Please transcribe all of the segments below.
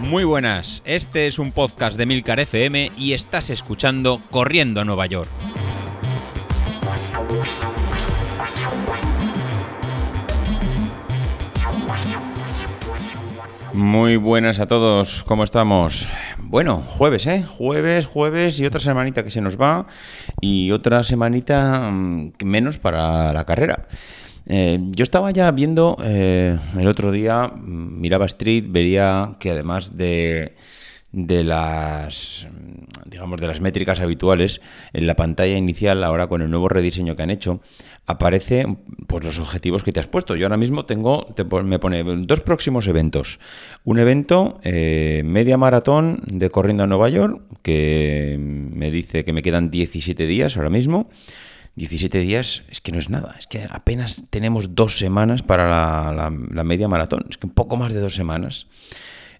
Muy buenas, este es un podcast de Milcar FM y estás escuchando Corriendo a Nueva York. Muy buenas a todos, ¿cómo estamos? Bueno, jueves, ¿eh? Jueves, jueves y otra semanita que se nos va y otra semanita mm, menos para la carrera. Eh, yo estaba ya viendo eh, el otro día, mm, miraba Street, vería que además de, de las digamos de las métricas habituales en la pantalla inicial ahora con el nuevo rediseño que han hecho aparece pues los objetivos que te has puesto. Yo ahora mismo tengo me pone dos próximos eventos. Un evento eh, media maratón de corriendo a Nueva York que me dice que me quedan 17 días ahora mismo 17 días es que no es nada, es que apenas tenemos dos semanas para la, media maratón, es que un poco más de dos semanas.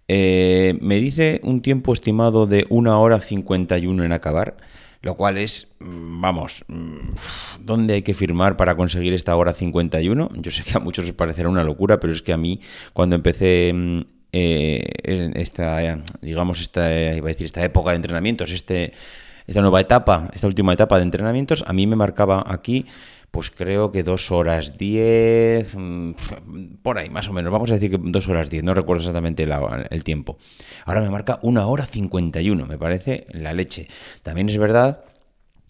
Eh, me dice un tiempo estimado de una hora 51 en acabar, lo cual es, mm, vamos, mm, ¿dónde hay que firmar para conseguir esta hora 51? Yo sé que a muchos os parecerá una locura, pero es que a mí, cuando empecé mm, eh, esta, digamos, esta, iba a decir, esta época de entrenamientos, este esta nueva etapa, esta última etapa de entrenamientos, a mí me marcaba aquí, pues creo que dos horas diez, mm, por ahí más o menos, vamos a decir que dos horas diez, no recuerdo exactamente el tiempo. Ahora me marca una hora cincuenta y uno, me parece la leche. También es verdad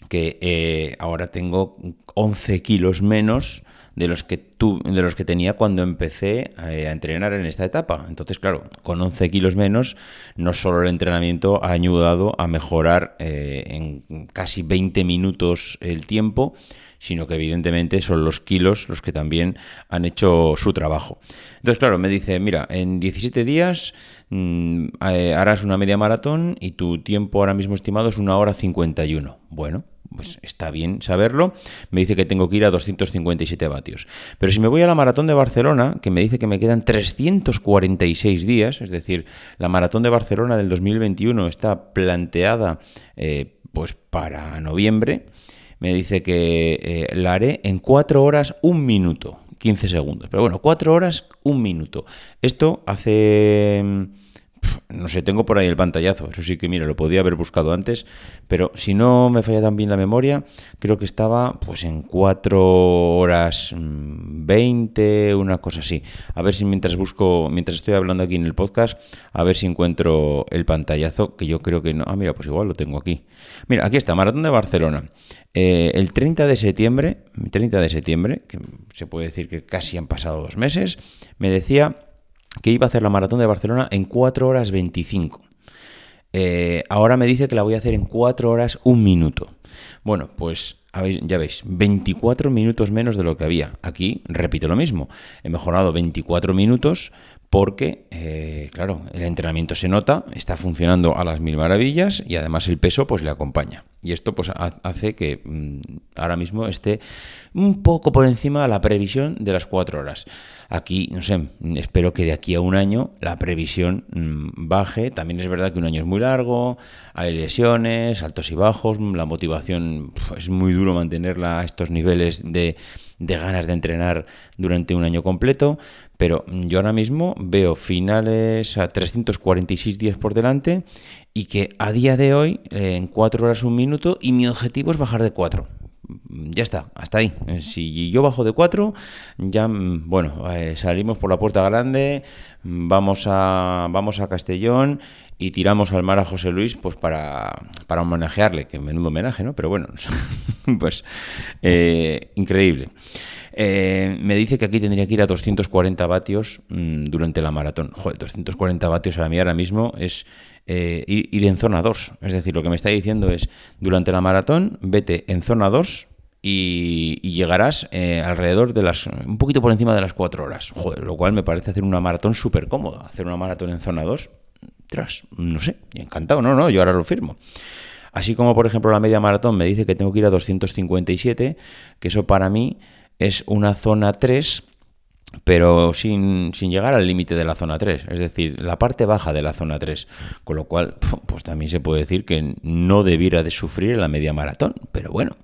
que eh, ahora tengo 11 kilos menos de los que tu, de los que tenía cuando empecé eh, a entrenar en esta etapa. Entonces, claro, con 11 kilos menos, no solo el entrenamiento ha ayudado a mejorar eh, en casi 20 minutos el tiempo, sino que evidentemente son los kilos los que también han hecho su trabajo. Entonces, claro, me dice, mira, en 17 días mm, eh, harás una media maratón y tu tiempo ahora mismo estimado es una hora 51. Bueno, pues está bien saberlo. Me dice que tengo que ir a 257 vatios. Pero si me voy a la maratón de Barcelona, que me dice que me quedan 346 días, es decir, la maratón de Barcelona del 2021 está planteada eh, pues para noviembre, me dice que eh, la haré en 4 horas, un minuto, 15 segundos. Pero bueno, 4 horas, un minuto. Esto hace no sé, tengo por ahí el pantallazo, eso sí que mira, lo podía haber buscado antes, pero si no me falla tan bien la memoria, creo que estaba pues en 4 horas 20, mm, una cosa así. A ver si mientras busco, mientras estoy hablando aquí en el podcast, a ver si encuentro el pantallazo, que yo creo que no. Ah, mira, pues igual lo tengo aquí. Mira, aquí está, Maratón de Barcelona. Eh, el 30 de septiembre, 30 de septiembre, que se puede decir que casi han pasado dos meses, me decía que iba a hacer la maratón de Barcelona en 4 horas 25. Eh, ahora me dice que la voy a hacer en 4 horas 1 minuto. Bueno, pues ya veis, 24 minutos menos de lo que había. Aquí repito lo mismo. He mejorado 24 minutos porque, eh, claro, el entrenamiento se nota, está funcionando a las mil maravillas y además el peso pues le acompaña. Y esto pues hace que mm, ahora mismo esté un poco por encima de la previsión de las cuatro horas. Aquí, no sé, espero que de aquí a un año la previsión mm, baje. También es verdad que un año es muy largo, hay lesiones, altos y bajos, la motivación es muy duro mantenerla a estos niveles de de ganas de entrenar durante un año completo, pero yo ahora mismo veo finales a 346 días por delante y que a día de hoy en 4 horas un minuto y mi objetivo es bajar de 4 ya está, hasta ahí. Si yo bajo de 4, ya, bueno, eh, salimos por la puerta grande, vamos a, vamos a Castellón y tiramos al mar a José Luis pues para, para homenajearle, que menudo homenaje, ¿no? Pero bueno, pues eh, increíble. Eh, me dice que aquí tendría que ir a 240 vatios mm, durante la maratón. Joder, 240 vatios a mí ahora mismo es eh, ir, en zona 2. Es decir, lo que me está diciendo es, durante la maratón, vete en zona 2 y, llegarás alrededor de las, un poquito por encima de las 4 horas. Joder, lo cual me parece hacer una maratón súper cómoda. Hacer una maratón en zona 2 tras, no sé, encantado, no, no, yo ahora lo firmo. Así como, por ejemplo, la media maratón me dice que tengo que ir a 257, que eso para mí es una zona 3, pero sin, sin llegar al límite de la zona 3, es decir, la parte baja de la zona 3, con lo cual, pues también se puede decir que no debiera de sufrir la media maratón, pero bueno,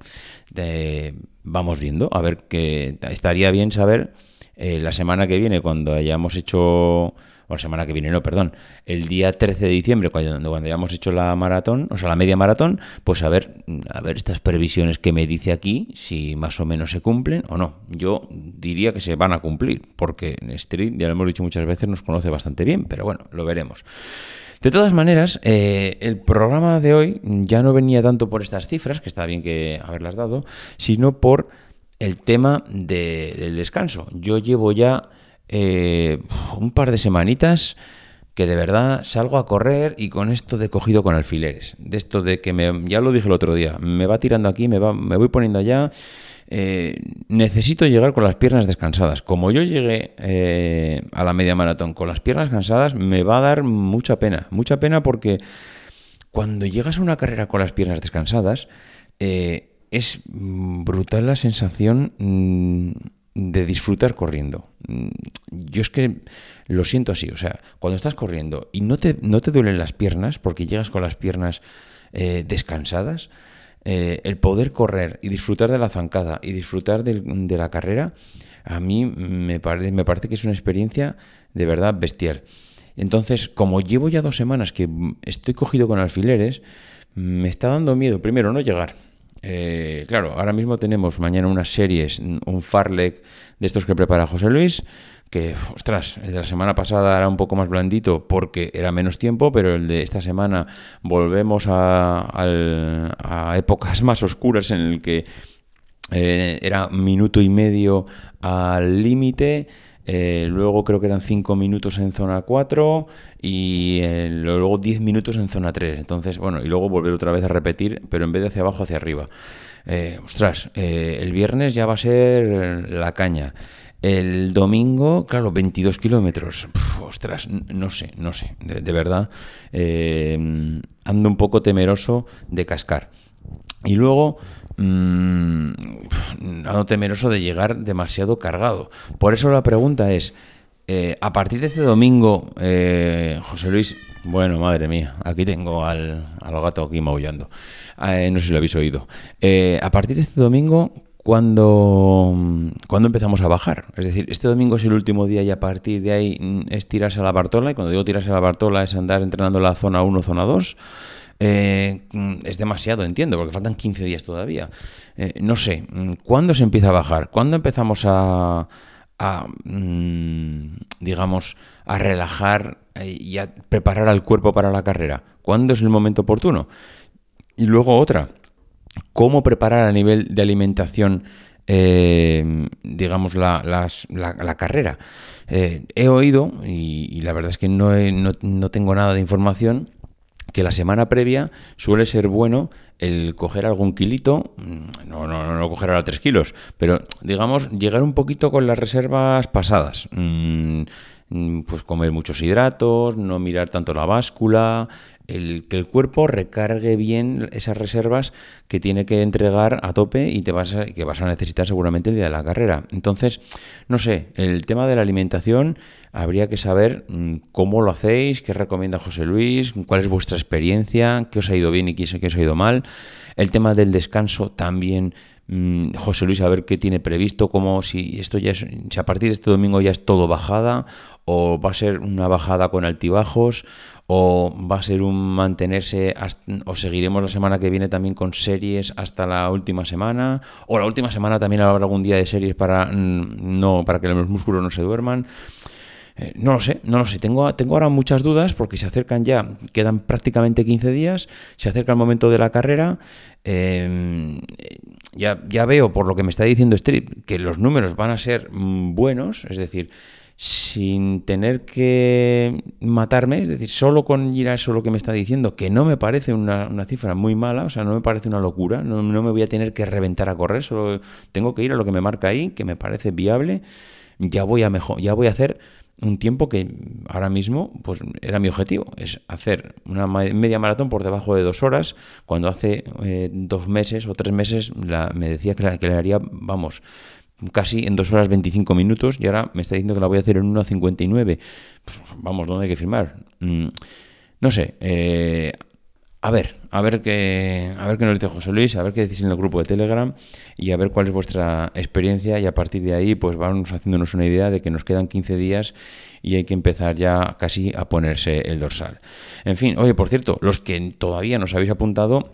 vamos viendo, a ver que estaría bien saber eh, la semana que viene, cuando hayamos hecho o la semana que viene, no, perdón, el día 13 de diciembre, cuando, cuando hayamos hecho la maratón, o sea, la media maratón, pues a ver, a ver estas previsiones que me dice aquí, si más o menos se cumplen o no. Yo diría que se van a cumplir, porque Street, ya lo hemos dicho muchas veces, nos conoce bastante bien, pero bueno, lo veremos. De todas maneras, eh, el programa de hoy ya no venía tanto por estas cifras, que está bien que haberlas dado, sino por el tema del descanso. Yo llevo ya eh, un par de semanitas que de verdad salgo a correr y con esto de cogido con alfileres. De esto de que me, ya lo dije el otro día, me va tirando aquí, me, va, me voy poniendo allá. Eh, necesito llegar con las piernas descansadas. Como yo llegué eh, a la media maratón con las piernas cansadas, me va a dar mucha pena. Mucha pena porque cuando llegas a una carrera con las piernas descansadas, es brutal la sensación mm, de disfrutar corriendo. Mm, yo es que lo siento así, o sea, cuando estás corriendo y no te, no te duelen las piernas porque llegas con las piernas eh, descansadas, eh, el poder correr y disfrutar de la zancada y disfrutar de, la carrera, a mí me, me parece que es una experiencia de verdad bestial. Entonces, como llevo ya dos semanas que estoy cogido con alfileres, me está dando miedo, primero, no llegar. Eh, claro, ahora mismo tenemos mañana unas series, un Farlek de estos que prepara José Luis, que, ostras, el de la semana pasada era un poco más blandito porque era menos tiempo, pero el de esta semana volvemos a, épocas más oscuras en el que eh, era minuto y medio al límite eh, luego creo que eran 5 minutos en zona 4 y eh, luego 10 minutos en zona 3. Entonces, bueno, y luego volver otra vez a repetir, pero en vez de hacia abajo, hacia arriba. Eh, ostras, el viernes ya va a ser la caña. El domingo, claro, 22 kilómetros. Ostras, no sé, no sé. De, verdad, ando un poco temeroso de cascar. Y luego, mmm, temeroso de llegar demasiado cargado. Por eso la pregunta es, eh, a partir de este domingo, eh, José Luis, bueno, madre mía, aquí tengo al, gato aquí maullando. Eh, no sé si lo habéis oído. a partir de este domingo, cuando, cuando empezamos a bajar. Es decir, este domingo es el último día y a partir de ahí mm, es tirarse a la Bartola. Y cuando digo tirarse a la Bartola es andar entrenando la zona 1, zona 2. Eh, es demasiado, entiendo, porque faltan 15 días todavía. Eh, no sé, mm, ¿cuándo se empieza a bajar? ¿Cuándo empezamos a, mm, digamos, a relajar eh, y a preparar al cuerpo para la carrera? ¿Cuándo es el momento oportuno? Y luego otra, ¿cómo preparar a nivel de alimentación, digamos, la, la, carrera? he oído, y, la verdad es que no, no, no tengo nada de información, que la semana previa suele ser bueno el coger algún kilito, mm, no, no, no, coger ahora tres kilos, pero digamos llegar un poquito con las reservas pasadas. Mm, pues comer muchos hidratos, no mirar tanto la báscula, el, que el cuerpo recargue bien esas reservas que tiene que entregar a tope y te vas a, que vas a necesitar seguramente el día de la carrera. Entonces, no sé, el tema de la alimentación habría que saber mm, cómo lo hacéis, qué recomienda José Luis, cuál es vuestra experiencia, qué os ha ido bien y qué os ha ido mal. El tema del descanso también, mm, José Luis, a ver qué tiene previsto, como si esto ya es, si a partir de este domingo ya es todo bajada, o va a ser una bajada con altibajos, o va a ser un mantenerse, o seguiremos la semana que viene también con series hasta la última semana, o la última semana también habrá algún día de series para, mm, no, para que los músculos no se duerman. Eh, no lo sé, no lo sé. Tengo, tengo ahora muchas dudas porque se acercan ya, quedan prácticamente 15 días, se acerca el momento de la carrera. Em, ya, ya veo, por lo que me está diciendo Strip, que los números van a ser mm, buenos, es decir, sin tener que matarme, es decir, solo con ir a eso lo que me está diciendo, que no me parece una, cifra muy mala, o sea, no me parece una locura, no, no, me voy a tener que reventar a correr, solo tengo que ir a lo que me marca ahí, que me parece viable, ya voy a mejor, ya voy a hacer un tiempo que ahora mismo pues era mi objetivo, es hacer una media maratón por debajo de dos horas, cuando hace eh, dos meses o tres meses me decía que la, que haría, vamos, casi en dos horas 25 minutos y ahora me está diciendo que la voy a hacer en 1.59. Pues, vamos, ¿dónde hay que firmar? Mm, no sé, eh, a ver, a ver qué, a ver qué nos dice José Luis, a ver qué decís en el grupo de Telegram y a ver cuál es vuestra experiencia y a partir de ahí pues vamos haciéndonos una idea de que nos quedan 15 días y hay que empezar ya casi a ponerse el dorsal. En fin, oye, por cierto, los que todavía nos habéis apuntado,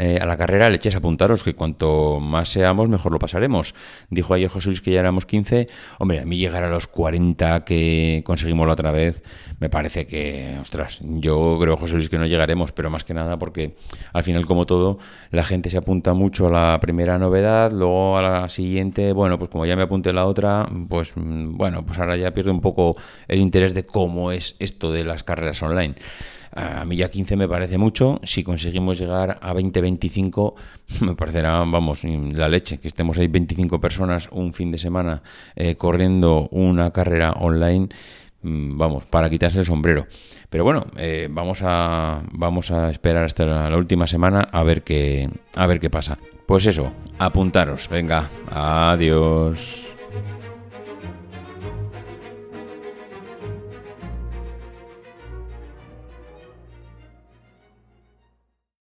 eh, a la carrera le echéis apuntaros que cuanto más seamos, mejor lo pasaremos. Dijo ayer José Luis que ya éramos 15. Hombre, a mí llegar a los 40 que conseguimos la otra vez, me parece que, ostras, yo creo, José Luis, que no llegaremos, pero más que nada porque al final, como todo, la gente se apunta mucho a la primera novedad, luego a la siguiente, bueno, pues como ya me apunté la otra, pues mm, bueno, pues ahora ya pierdo un poco el interés de cómo es esto de las carreras online. A mí ya 15 me parece mucho. Si conseguimos llegar a 20-25, me parecerá, vamos, la leche. Que estemos ahí 25 personas un fin de semana eh, corriendo una carrera online, mm, vamos, para quitarse el sombrero. Pero bueno, eh, vamos, a, vamos a esperar hasta la, última semana a ver qué, a ver qué pasa. Pues eso, apuntaros. Venga, adiós.